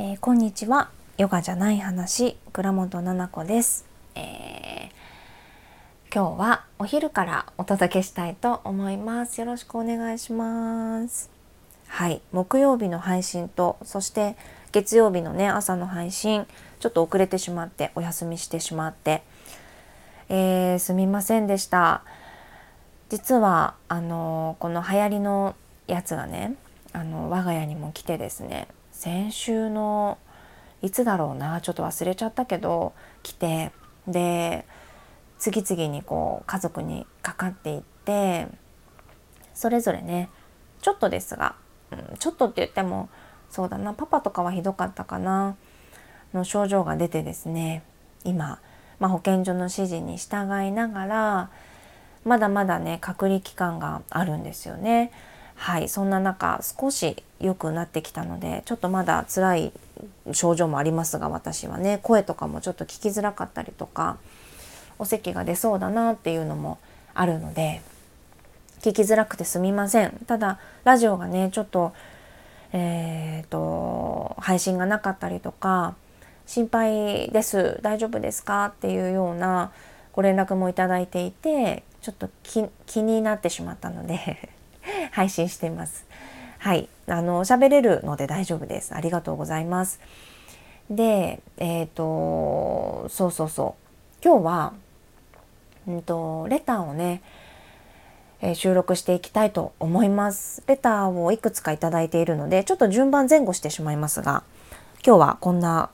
えー、こんにちは。ヨガじゃない話倉本奈々子です、えー、今日はお昼からお届けしたいと思います。よろしくお願いします。はい。木曜日の配信とそして月曜日のね朝の配信ちょっと遅れてしまってお休みしてしまって、えー、すみませんでした。実はあのこの流行りのやつがねあの我が家にも来てですね先週のいつだろうなちょっと忘れちゃったけど来てで次々にこう家族にかかっていってそれぞれねちょっとですが、うん、ちょっとって言ってもそうだなパパとかはひどかったかなの症状が出てですね今、まあ、保健所の指示に従いながらまだまだね隔離期間があるんですよね。はいそんな中少し良くなってきたのでちょっとまだ辛い症状もありますが私はね声とかもちょっと聞きづらかったりとかお咳が出そうだなっていうのもあるので聞きづらくてすみません。ただラジオがねちょっとえーと、配信がなかったりとか心配です。大丈夫ですか？っていうようなご連絡もいただいていてちょっと気になってしまったので配信しています。はい、あの喋れるので大丈夫です。ありがとうございます。で、えっ、ー、とそうそうそう今日はうんとレターをね、えー、収録していきたいと思います。レターをいくつか頂いているのでちょっと順番前後してしまいますが、今日はこんな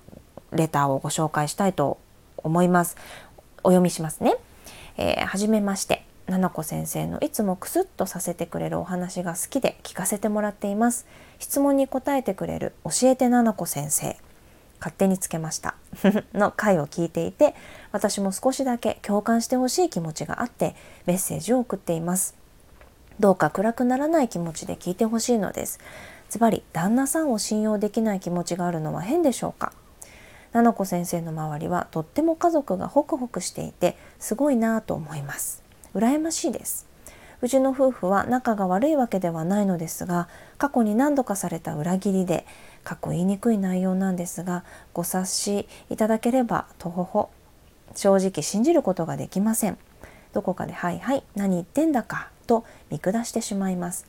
レターをご紹介したいと思います。お読みしますね。えー、はじめまして。ななこ先生のいつもクスッとさせてくれるお話が好きで聞かせてもらっています。質問に答えてくれる教えてななこ先生。勝手につけました。の回を聞いていて私も少しだけ共感してほしい気持ちがあってメッセージを送っています。どうか暗くならない気持ちで聞いてほしいのです。ズバリ旦那さんを信用できない気持ちがあるのは変でしょうか。ななこ先生の周りはとっても家族がホクホクしていてすごいなぁと思います。羨ましいです。うちの夫婦は仲が悪いわけではないのですが過去に何度かされた裏切りで過去言いにくい内容なんですがご察しいただければとほほ正直信じることができません。どこかではいはい何言ってんだかと見下してしまいます。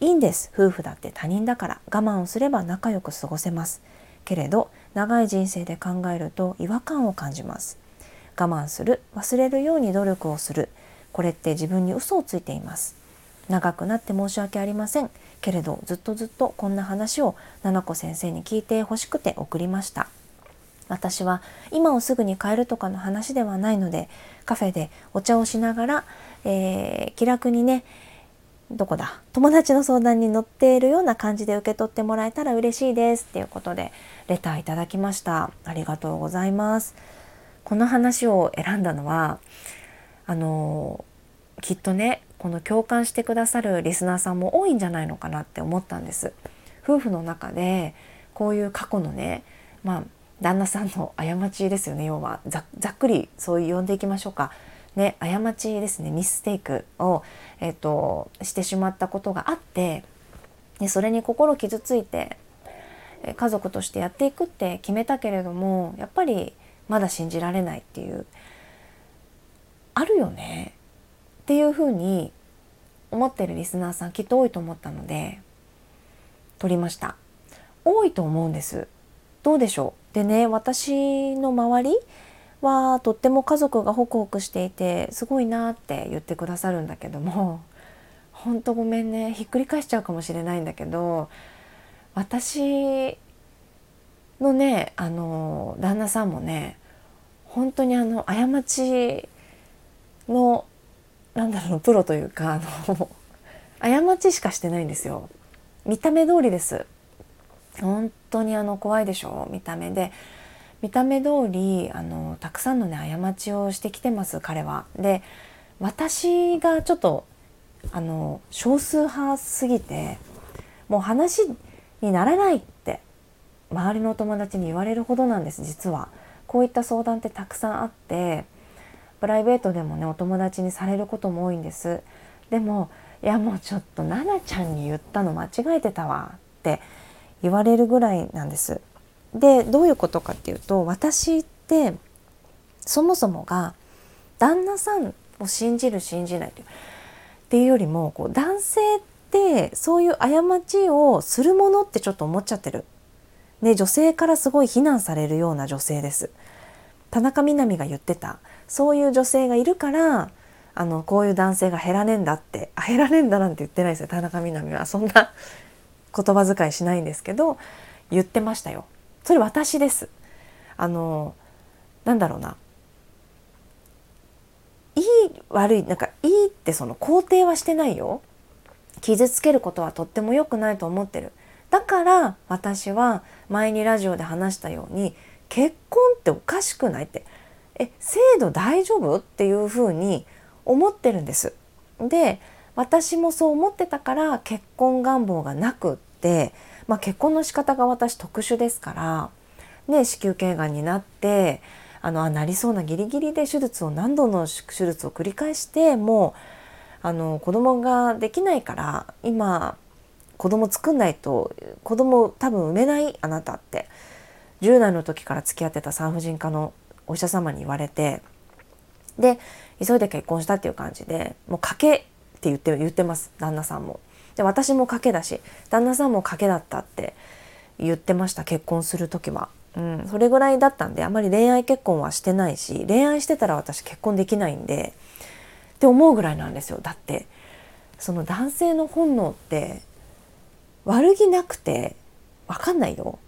いいんです夫婦だって他人だから。我慢をすれば仲良く過ごせます。けれど長い人生で考えると違和感を感じます。我慢する忘れるように努力をする。これって自分に嘘をついています。長くなって申し訳ありません。けれどずっとずっとこんな話を奈々子先生に聞いてほしくて送りました。私は今をすぐに変えるとかの話ではないのでカフェでお茶をしながら、えー、気楽にねどこだ友達の相談に乗っているような感じで受け取ってもらえたら嬉しいです。っていうことでレターいただきました。ありがとうございます。この話を選んだのはあのきっとねこの共感してくださるリスナーさんも多いんじゃないのかなって思ったんです。夫婦の中でこういう過去のねまあ旦那さんの過ちですよね。要はざっくりそう呼んでいきましょうか。ね過ちですね。ミステイクを、えーと、してしまったことがあってでそれに心傷ついて家族としてやっていくって決めたけれどもやっぱりまだ信じられないっていうあるよね。っていうふうに思ってるリスナーさんきっと多いと思ったので撮りました。多いと思うんです。どうでしょう？でね私の周りはとっても家族がホクホクしていてすごいなって言ってくださるんだけどもほんとごめんね。ひっくり返しちゃうかもしれないんだけど私のねあの旦那さんもね本当にあの過ちのなんだろうプロというかあの 過ちしかしてないんですよ見た目通りです本当にあの怖いでしょ？見た目で見た目通りあのたくさんのね過ちをしてきてます彼は。で私がちょっとあの少数派すぎてもう話にならないって周りのお友達に言われるほどなんです実は。こういった相談ってたくさんあってプライベートでもねお友達にされることも多いんですでもいやもうちょっと奈々ちゃんに言ったの間違えてたわって言われるぐらいなんですでどういうことかっていうと私ってそもそもが旦那さんを信じる信じないっていうよりもこう男性ってそういう過ちをするものってちょっと思っちゃってる。ね、女性からすごい非難されるような女性です。田中みな実が言ってたそういう女性がいるからあのこういう男性が減らねえんだってあ減らねえんだなんて言ってないですよ田中みな実はそんな 言葉遣いしないんですけど言ってましたよ。それ私です。あのなんだろうないい悪いなんかいいってその肯定はしてないよ。傷つけることはとっても良くないと思ってる。だから私は前にラジオで話したように結婚っておかしくないってえ制度大丈夫？っていうふうに思ってるんです。で私もそう思ってたから結婚願望がなくって、まあ、結婚の仕方が私特殊ですから、ね、子宮頸がんになってあのあなりそうなギリギリで手術を何度の手術を繰り返してもうあの子供ができないから今子供作んないと子供多分産めない？あなたって。10代の時から付き合ってた産婦人科のお医者様に言われてで急いで結婚したっていう感じでもう賭けって言って言ってます旦那さんも。で私も賭けだし旦那さんも賭けだったって言ってました結婚する時は。うん、それぐらいだったんであまり恋愛結婚はしてないし恋愛してたら私結婚できないんでって思うぐらいなんですよだってその男性の本能って悪気なくて分かんないよ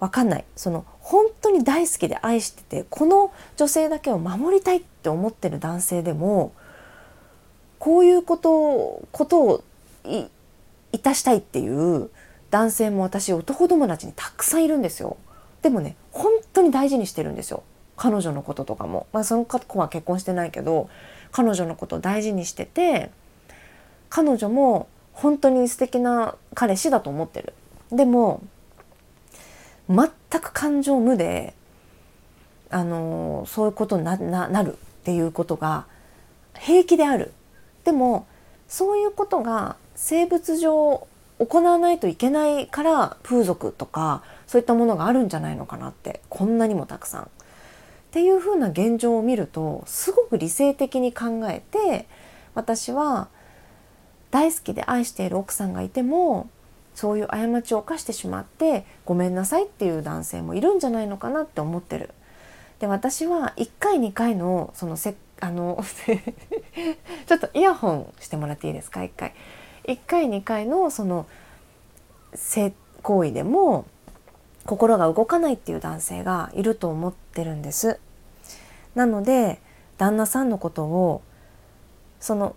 分かんないその本当に大好きで愛しててこの女性だけを守りたいって思ってる男性でもこういうことことをいたしたいっていう男性も私男友達にたくさんいるんですよ。でもね本当に大事にしてるんですよ彼女のこととかも。まあ、その子は結婚してないけど彼女のことを大事にしてて彼女も本当に素敵な彼氏だと思ってる。でも全く感情無であのそういうことにななるっていうことが平気である。でもそういうことが生物上行わないといけないから風俗とかそういったものがあるんじゃないのかなってこんなにもたくさん。っていう風な現状を見るとすごく理性的に考えて私は大好きで愛している奥さんがいてもそういう過ちを犯してしまってごめんなさいっていう男性もいるんじゃないのかなって思ってる。で私は1回2回のそのせあの ちょっとイヤホンしてもらっていいですか？1回。1回2回のその性行為でも心が動かないっていう男性がいると思ってるんです。なので旦那さんのことをその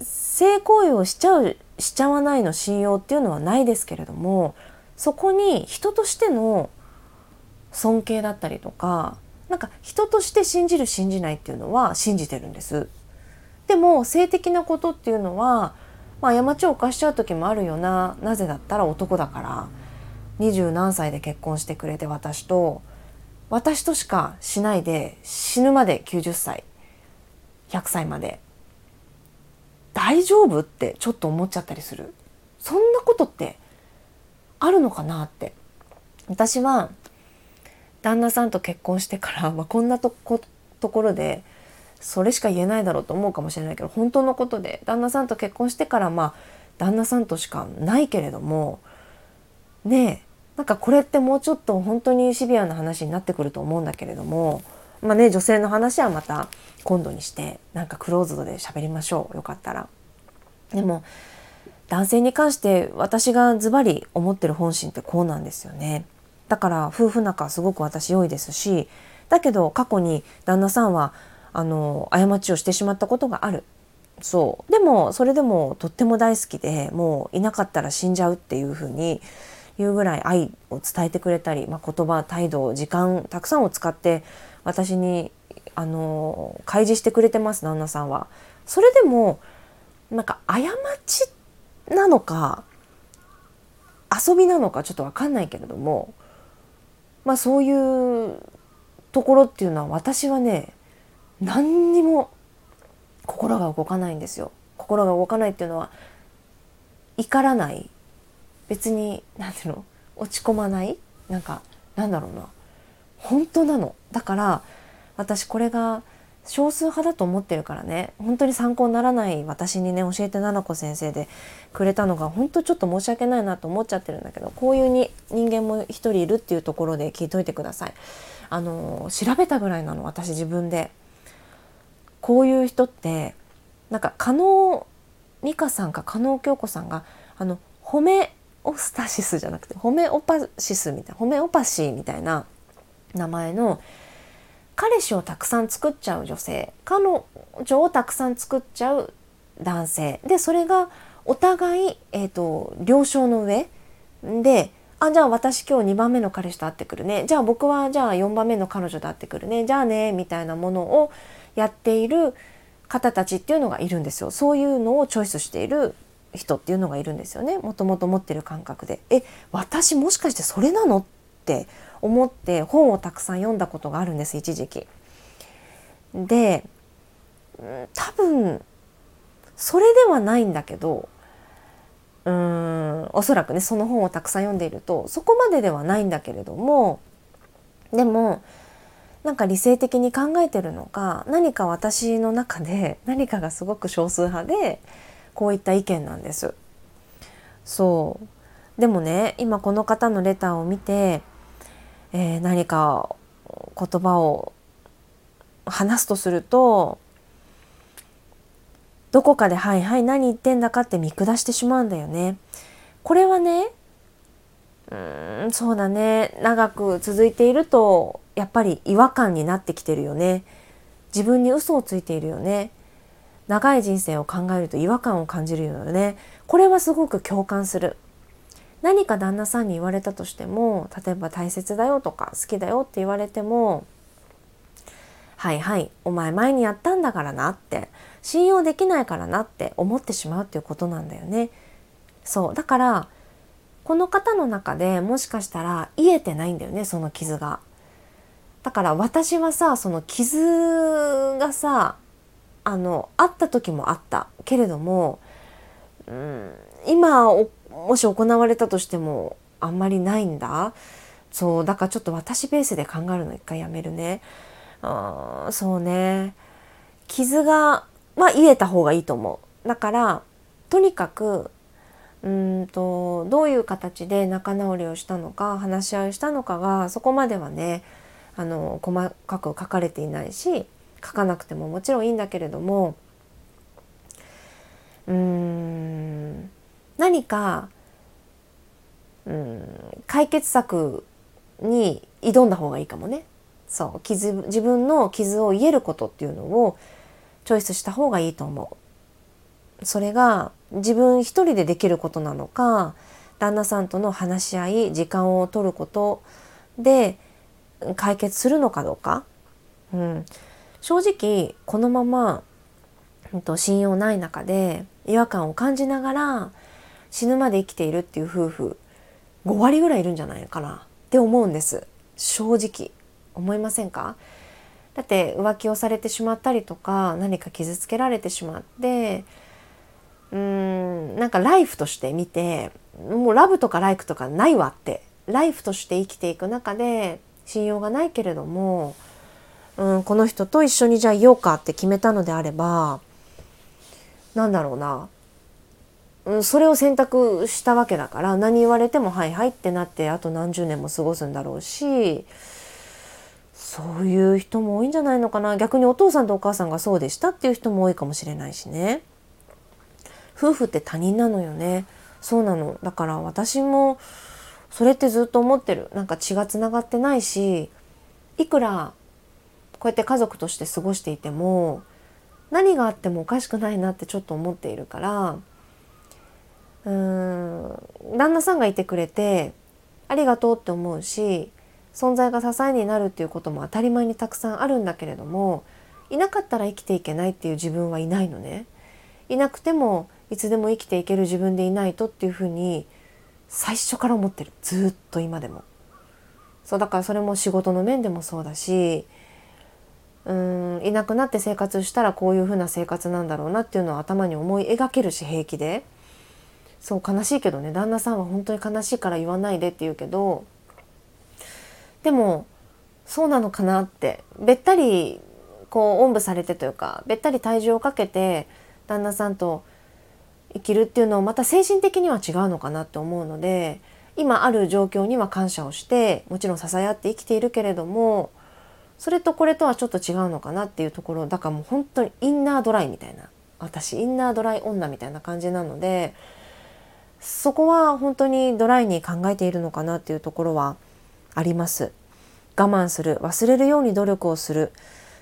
性行為をしちゃうしちゃわないの信用っていうのはないですけれどもそこに人としての尊敬だったりとかなんか人として信じる信じないっていうのは信じてるんです。でも性的なことっていうのはまあ、過ちを犯しちゃう時もあるよななぜだったら男だから二十何歳で結婚してくれて私と私としかしないで死ぬまで90歳100歳まで大丈夫？ってちょっと思っちゃったりする？そんなことってあるのかなって。私は旦那さんと結婚してから、まあ、こんなとこところでそれしか言えないだろうと思うかもしれないけど本当のことで旦那さんと結婚してからまあ旦那さんとしかないけれどもねえなんかこれってもうちょっと本当にシビアな話になってくると思うんだけれどもまあね女性の話はまた今度にしてなんかクローズドで喋りましょうよかったら。でも男性に関して私がズバリ思ってる本心ってこうなんですよね。だから夫婦仲すごく私良いですしだけど過去に旦那さんはあの過ちをしてしまったことがあるそうでもそれでもとっても大好きでもういなかったら死んじゃうっていうふうに言うぐらい愛を伝えてくれたり、まあ、言葉態度時間たくさんを使って私にあの開示してくれてます旦那さんは。それでもなんか過ちなのか遊びなのかちょっと分かんないけれどもまあそういうところっていうのは私はね何にも心が動かないんですよ。心が動かないっていうのは怒らない別に何ていうの落ち込まないなんかなんだろうな本当なのだから私これが少数派だと思ってるからね本当に参考にならない私にね教えて七子先生でくれたのが本当ちょっと申し訳ないなと思っちゃってるんだけどこういうに人間も一人いるっていうところで聞いといてください。あの調べたぐらいなの私自分で。こういう人ってなんか加納美香さんか加納京子さんがあのホメオスタシスじゃなくてホメオパシスみたいなホメオパシーみたいな名前の彼氏をたくさん作っちゃう女性彼女をたくさん作っちゃう男性。でそれがお互い、えーと、了承の上であじゃあ私今日2番目の彼氏と会ってくるね。じゃあ僕はじゃあ4番目の彼女と会ってくるね。じゃあねみたいなものをやっている方たちっていうのがいるんですよ。そういうのをチョイスしている人っていうのがいるんですよね。もともと持ってる感覚で。え私もしかしてそれなの？って思って本をたくさん読んだことがあるんです一時期。で多分それではないんだけどうーんおそらくねその本をたくさん読んでいるとそこまでではないんだけれどもでもなんか理性的に考えてるのか何か私の中で 何かがすごく少数派でこういった意見なんです。そうでもね今この方のレターを見てえー、何か言葉を話すとするとどこかで「はいはい何言ってんだか」って見下してしまうんだよね。これはねうんそうだね長く続いているとやっぱり違和感になってきてるよね。自分に嘘をついているよね。長い人生を考えると違和感を感じるよね。これはすごく共感する。何か旦那さんに言われたとしても例えば大切だよとか好きだよって言われてもはいはいお前前にやったんだからなって信用できないからなって思ってしまうっていうことなんだよね。そうだからこの方の中でもしかしたら癒えてないんだよねその傷が。だから私はさその傷がさあのあった時もあったけれども、うん、今もし行われたとしてもあんまりないんだ？そうだからちょっと私ベースで考えるの一回やめるね。あそうね。傷がは癒えた方がいいと思う。だからとにかくうんとどういう形で仲直りをしたのか話し合いをしたのかがそこまではねあの細かく書かれていないし書かなくてももちろんいいんだけれどもうーん何か、うん、解決策に挑んだ方がいいかもね。そう傷自分の傷を癒えることっていうのをチョイスした方がいいと思う。それが自分一人でできることなのか旦那さんとの話し合い時間を取ることで解決するのかどうか、うん、正直このまま、うん、と信用ない中で違和感を感じながら死ぬまで生きているっていう夫婦5割ぐらいいるんじゃないかな。って思うんです。正直。思いませんか？だって浮気をされてしまったりとか何か傷つけられてしまってうーんなんかライフとして見てもうラブとかライクとかないわって。ライフとして生きていく中で信用がないけれども、うん、この人と一緒にじゃあいようかって決めたのであればなんだろうな。それを選択したわけだから何言われてもはいはいってなってあと何十年も過ごすんだろうしそういう人も多いんじゃないのかな。逆にお父さんとお母さんがそうでしたっていう人も多いかもしれないしね。夫婦って他人なのよね。そうなの。だから私もそれってずっと思ってる。なんか血がつながってないしいくらこうやって家族として過ごしていても何があってもおかしくないなってちょっと思っているからうん旦那さんがいてくれてありがとうって思うし存在が支えになるっていうことも当たり前にたくさんあるんだけれどもいなかったら生きていけないっていう自分はいないのね。いなくてもいつでも生きていける自分でいないとっていうふうに最初から思ってるずっと今でも。そうだからそれも仕事の面でもそうだしうんいなくなって生活したらこういうふうな生活なんだろうなっていうのを頭に思い描けるし平気で。そう悲しいけどね。旦那さんは本当に悲しいから言わないでって言うけどでもそうなのかなって。べったりこうおんぶされてというかべったり体重をかけて旦那さんと生きるっていうのをまた精神的には違うのかなって思うので今ある状況には感謝をしてもちろん支え合って生きているけれどもそれとこれとはちょっと違うのかなっていうところ。だからもう本当にインナードライみたいな。私インナードライ女みたいな感じなのでそこは本当にドライに考えているのかなっていうところはあります。我慢する忘れるように努力をする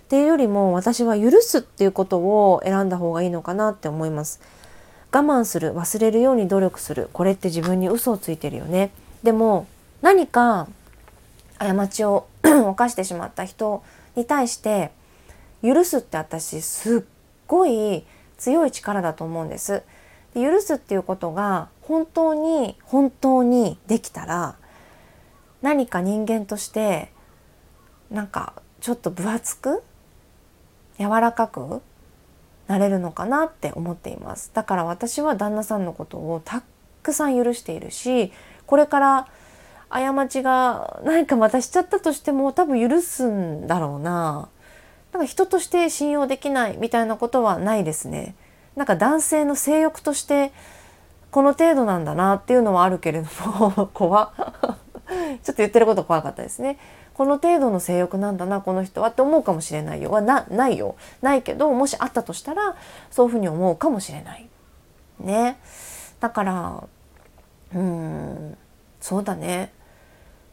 っていうよりも私は許すっていうことを選んだ方がいいのかなって思います。我慢する忘れるように努力するこれって自分に嘘をついてるよね。でも何か過ちを 犯してしまった人に対して許すって私すっごい強い力だと思うんです。で許すっていうことが本当に本当にできたら何か人間としてなんかちょっと分厚く柔らかくなれるのかなって思っています。だから私は旦那さんのことをたくさん許しているしこれから過ちが何かまたしちゃったとしても多分許すんだろうな。なんか人として信用できないみたいなことはないですね。なんか男性の性欲としてこの程度なんだなっていうのはあるけれども 怖ちょっと言ってること怖かったですね。この程度の性欲なんだなこの人はって思うかもしれないよ。はなないよ。ないけどもしあったとしたらそういうふうに思うかもしれない。ね。だからうんそうだね。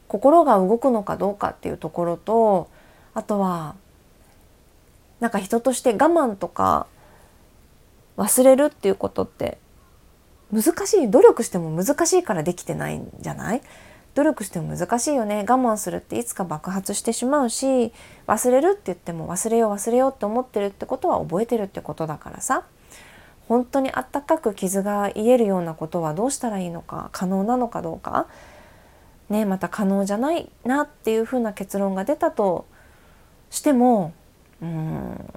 心が動くのかどうかっていうところとあとはなんか人として我慢とか忘れるっていうことって難しい。努力しても難しいからできてないんじゃない？努力しても難しいよね。我慢するっていつか爆発してしまうし忘れるって言っても忘れよう忘れようって思ってるってことは覚えてるってことだからさ。本当にあったかく傷が癒えるようなことはどうしたらいいのか？可能なのかどうか？ねまた可能じゃないなっていうふうな結論が出たとしてもうん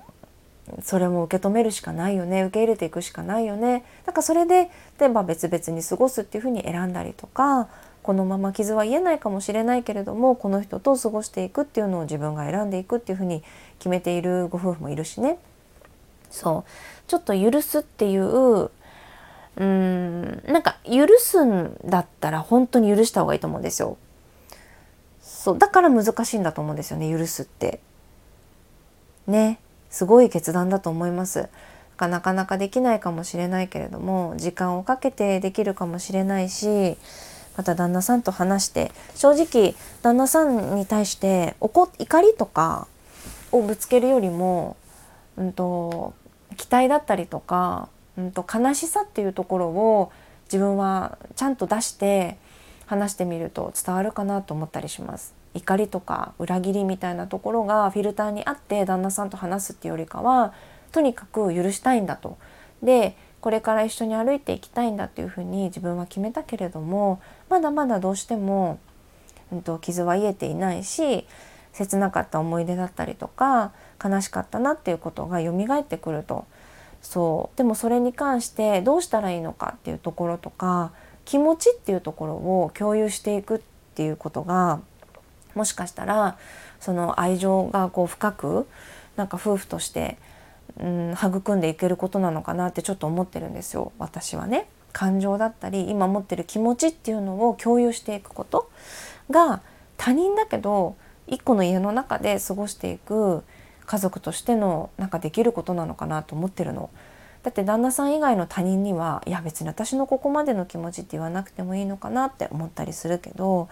それも受け止めるしかないよね受け入れていくしかないよね。だからそれで例えば別々に過ごすっていうふうに選んだりとかこのまま傷は癒えないかもしれないけれどもこの人と過ごしていくっていうのを自分が選んでいくっていうふうに決めているご夫婦もいるしね。そう。ちょっと許すっていううーんなんか許すんだったら本当に許した方がいいと思うんですよ。そう。だから難しいんだと思うんですよね許すって。ね。すごい決断だと思います。なかなかできないかもしれないけれども時間をかけてできるかもしれないしまた旦那さんと話して正直旦那さんに対して怒怒りとかをぶつけるよりも、うんと、期待だったりとか、うんと、悲しさっていうところを自分はちゃんと出して話してみると伝わるかなと思ったりします。怒りとか裏切りみたいなところがフィルターにあって旦那さんと話すっていうよりかはとにかく許したいんだと。でこれから一緒に歩いていきたいんだっていうふうに自分は決めたけれどもまだまだどうしても、うんと、傷は癒えていないし切なかった思い出だったりとか悲しかったなっていうことが蘇ってくるとそうでもそれに関してどうしたらいいのかっていうところとか気持ちっていうところを共有していくっていうことがもしかしたらその愛情がこう深くなんか夫婦としてうん、育んでいけることなのかなってちょっと思ってるんですよ私はね。感情だったり今持ってる気持ちっていうのを共有していくことが他人だけど一個の家の中で過ごしていく家族としてのなんかできることなのかなと思ってるの。だって旦那さん以外の他人にはいや別に私のここまでの気持ちって言わなくてもいいのかなって思ったりするけど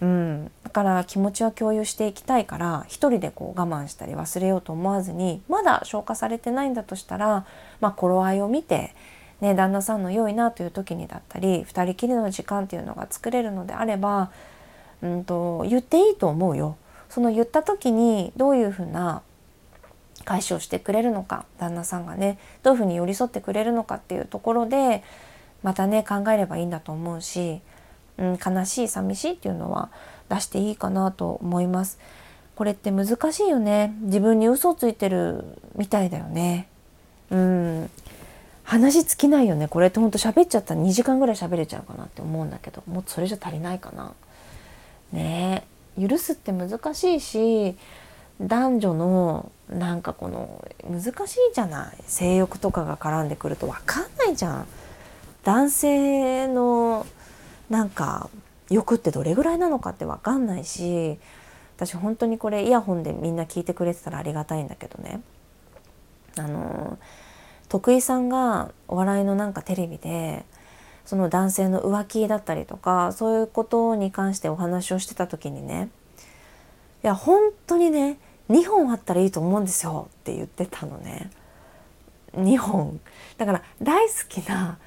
うん、だから気持ちは共有していきたいから一人でこう我慢したり忘れようと思わずにまだ消化されてないんだとしたら、まあ、頃合いを見て、ね、旦那さんの良いなという時にだったり2人きりの時間っていうのが作れるのであれば、うんと、言っていいと思うよ。その言った時にどういうふうな返しをしてくれるのか旦那さんがねどういうふうに寄り添ってくれるのかっていうところでまたね考えればいいんだと思うしうん、悲しい寂しいっていうのは出していいかなと思います。これって難しいよね自分に嘘ついてるみたいだよね。うん話尽きないよねこれってほんと喋っちゃったら2時間ぐらい喋れちゃうかなって思うんだけどもっとそれじゃ足りないかな。ね許すって難しいし男女のなんかこの難しいじゃない性欲とかが絡んでくると分かんないじゃん。男性のなんか欲ってどれぐらいなのかって分かんないし私本当にこれイヤホンでみんな聞いてくれてたらありがたいんだけどね。あの徳井さんがお笑いのなんかテレビでその男性の浮気だったりとかそういうことに関してお話をしてた時にねいや本当にね2本あったらいいと思うんですよって言ってたのね。2本。だから大好きな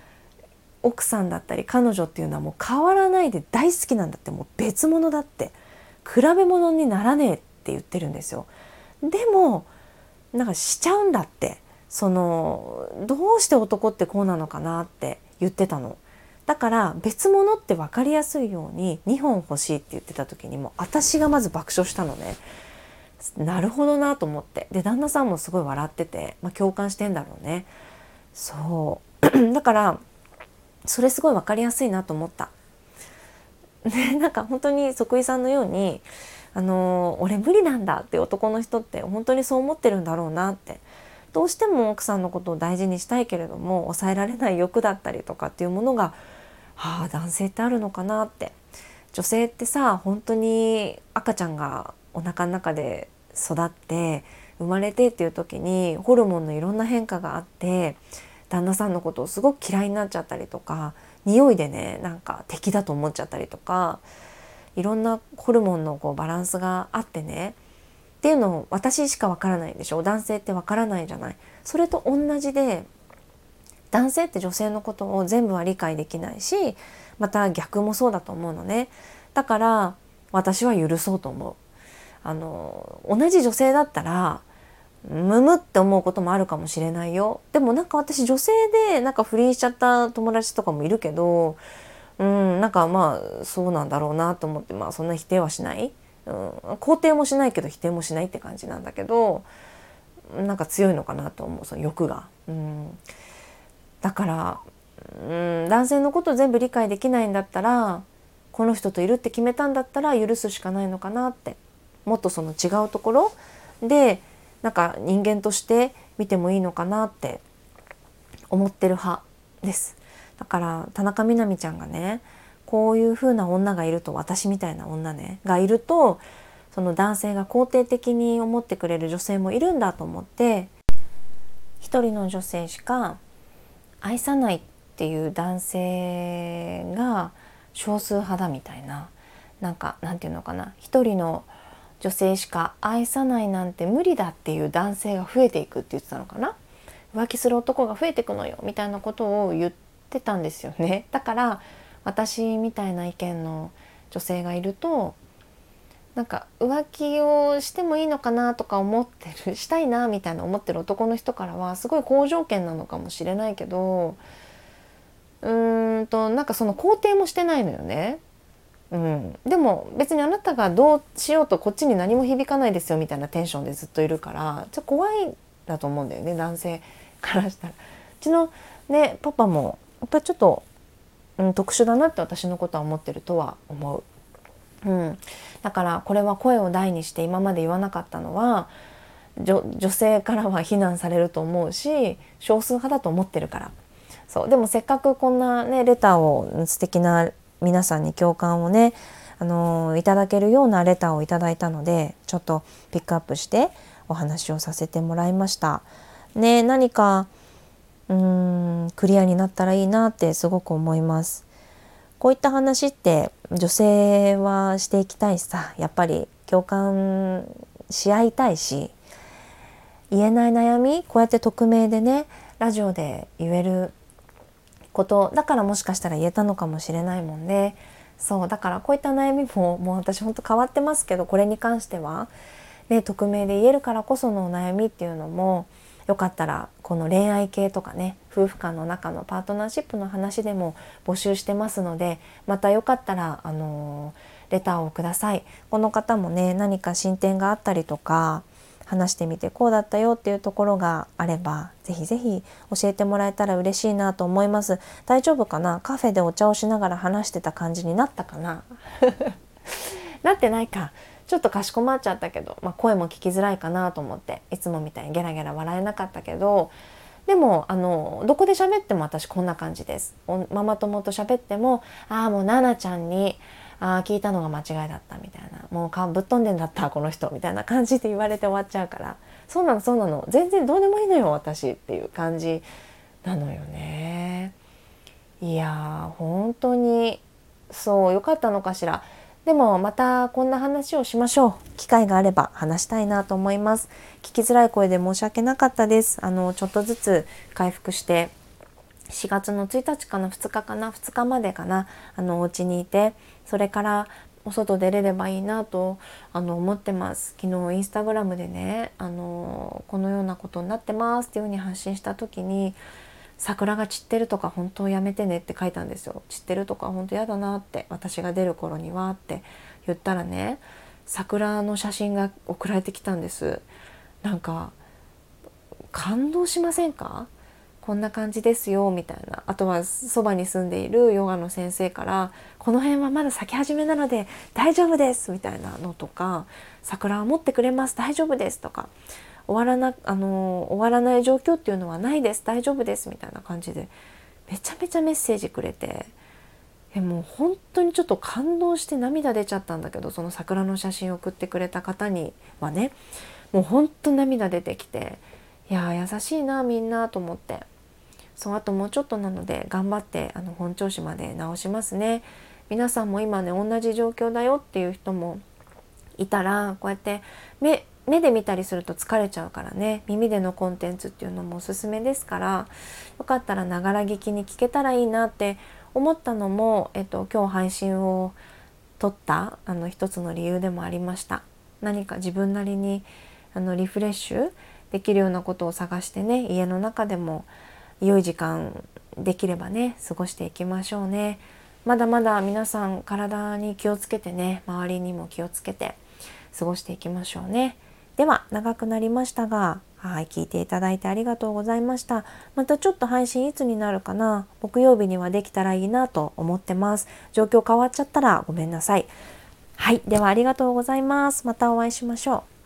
奥さんだったり彼女っていうのはもう変わらないで大好きなんだってもう別物だって比べ物にならねえって言ってるんですよ。でもなんかしちゃうんだってそのどうして男ってこうなのかなって言ってたの。だから別物って分かりやすいように2本欲しいって言ってた時にも私がまず爆笑したのね。なるほどなと思ってで旦那さんもすごい笑ってて、まあ、共感してんだろうね。そう だからそれすごい分かりやすいなと思った。ね、なんか本当に即位さんのように「あの俺無理なんだ」って男の人って本当にそう思ってるんだろうなってどうしても奥さんのことを大事にしたいけれども抑えられない欲だったりとかっていうものが、はあ、男性ってあるのかなって女性ってさ本当に赤ちゃんがお腹の中で育って生まれてっていう時にホルモンのいろんな変化があって旦那さんのことをすごく嫌いになっちゃったりとか匂いでねなんか敵だと思っちゃったりとかいろんなホルモンのこうバランスがあってねっていうのを私しかわからないでしょ男性ってわからないじゃない。それと同じで男性って女性のことを全部は理解できないしまた逆もそうだと思うのね。だから私は許そうと思う。あの同じ女性だったらむむって思うこともあるかもしれないよ。でもなんか私女性でなんか不倫しちゃった友達とかもいるけどうんなんかまあそうなんだろうなと思ってまあそんな否定はしない、うん、肯定もしないけど否定もしないって感じなんだけどなんか強いのかなと思うその欲が。うん、だからうん男性のこと全部理解できないんだったらこの人といるって決めたんだったら許すしかないのかなって。もっとその違うところでなんか人間として見てもいいのかなって思ってる派です。だから田中みな実ちゃんがねこういう風な女がいると私みたいな女ねがいるとその男性が肯定的に思ってくれる女性もいるんだと思って一人の女性しか愛さないっていう男性が少数派だみたいななんかなんていうのかな。一人の女女性しか愛さないなんて無理だっていう男性が増えていくって言ってたのかな？浮気する男が増えていくのよみたいなことを言ってたんですよね。だから私みたいな意見の女性がいるとなんか浮気をしてもいいのかなとか思ってる したいなみたいな思ってる男の人からはすごい好条件なのかもしれないけどうーんとなんかその肯定もしてないのよね。うん、でも別にあなたがどうしようとこっちに何も響かないですよみたいなテンションでずっといるからちょっと怖いだと思うんだよね男性からしたら。うちのねパパもやっぱりちょっと、うん、特殊だなって私のことは思ってるとは思う。うん、だからこれは声を大にして今まで言わなかったのは女性からは非難されると思うし少数派だと思ってるからそうでもせっかくこんなねレターを素敵な皆さんに共感をねあのいただけるようなレターをいただいたのでちょっとピックアップしてお話をさせてもらいました。ね何かうーんクリアになったらいいなってすごく思います。こういった話って女性はしていきたいしさやっぱり共感し合いたいし言えない悩みこうやって匿名でねラジオで言えることだからもしかしたら言えたのかもしれないもんね。そうだからこういった悩みももう私ほんと変わってますけどこれに関しては、ね、匿名で言えるからこそのお悩みっていうのもよかったらこの恋愛系とかね夫婦間の中のパートナーシップの話でも募集してますのでまたよかったらあのレターをください。この方もね何か進展があったりとか話してみてこうだったよっていうところがあればぜひぜひ教えてもらえたら嬉しいなと思います。大丈夫かな？カフェでお茶をしながら話してた感じになったかな？なってないか。ちょっとかしこまっちゃったけど、まあ、声も聞きづらいかなと思っていつもみたいにゲラゲラ笑えなかったけどでもあのどこで喋っても私こんな感じです。ママ友と喋っても「ああもう奈々ちゃんにああ聞いたのが間違いだった」みたいな「もうかぶっ飛んでんだったこの人」みたいな感じで言われて終わっちゃうから「そうなのそうなの。全然どうでもいいのよ私」っていう感じなのよね。いやー本当にそう良かったのかしら。でもまたこんな話をしましょう。機会があれば話したいなと思います。聞きづらい声で申し訳なかったです。あのちょっとずつ回復して。4月の1日かな2日かな2日までかなあのお家にいて。それからお外出れればいいなとあの思ってます。昨日インスタグラムでねあのこのようなことになってますっていうふうに発信した時に桜が散ってるとか本当やめてねって書いたんですよ。散ってるとか本当やだなって私が出る頃にはって言ったらね桜の写真が送られてきたんです。なんか感動しませんか？こんな感じですよみたいな。あとはそばに住んでいるヨガの先生から「この辺はまだ咲き始めなので大丈夫です」みたいなのとか「桜は持ってくれます大丈夫です」とか終わらなあの終わらない状況っていうのはないです大丈夫ですみたいな感じでめちゃめちゃメッセージくれてえもう本当にちょっと感動して涙出ちゃったんだけどその桜の写真を送ってくれた方にはねもう本当涙出てきていや優しいなみんなと思って。そうあともうちょっとなので頑張ってあの本調子まで直しますね。皆さんも今ね同じ状況だよっていう人もいたらこうやって目目で見たりすると疲れちゃうからね。耳でのコンテンツっていうのもおすすめですからよかったらながら聞きに聞けたらいいなって思ったのも、えっと、今日配信を撮ったあの一つの理由でもありました。何か自分なりにあのリフレッシュできるようなことを探してね家の中でも良い時間できればね過ごしていきましょうね。まだまだ皆さん体に気をつけてね周りにも気をつけて過ごしていきましょうね。では長くなりましたがはい聞いていただいてありがとうございました。またちょっと配信いつになるかな木曜日にはできたらいいなと思ってます。状況変わっちゃったらごめんなさい。はいではありがとうございます。またお会いしましょう。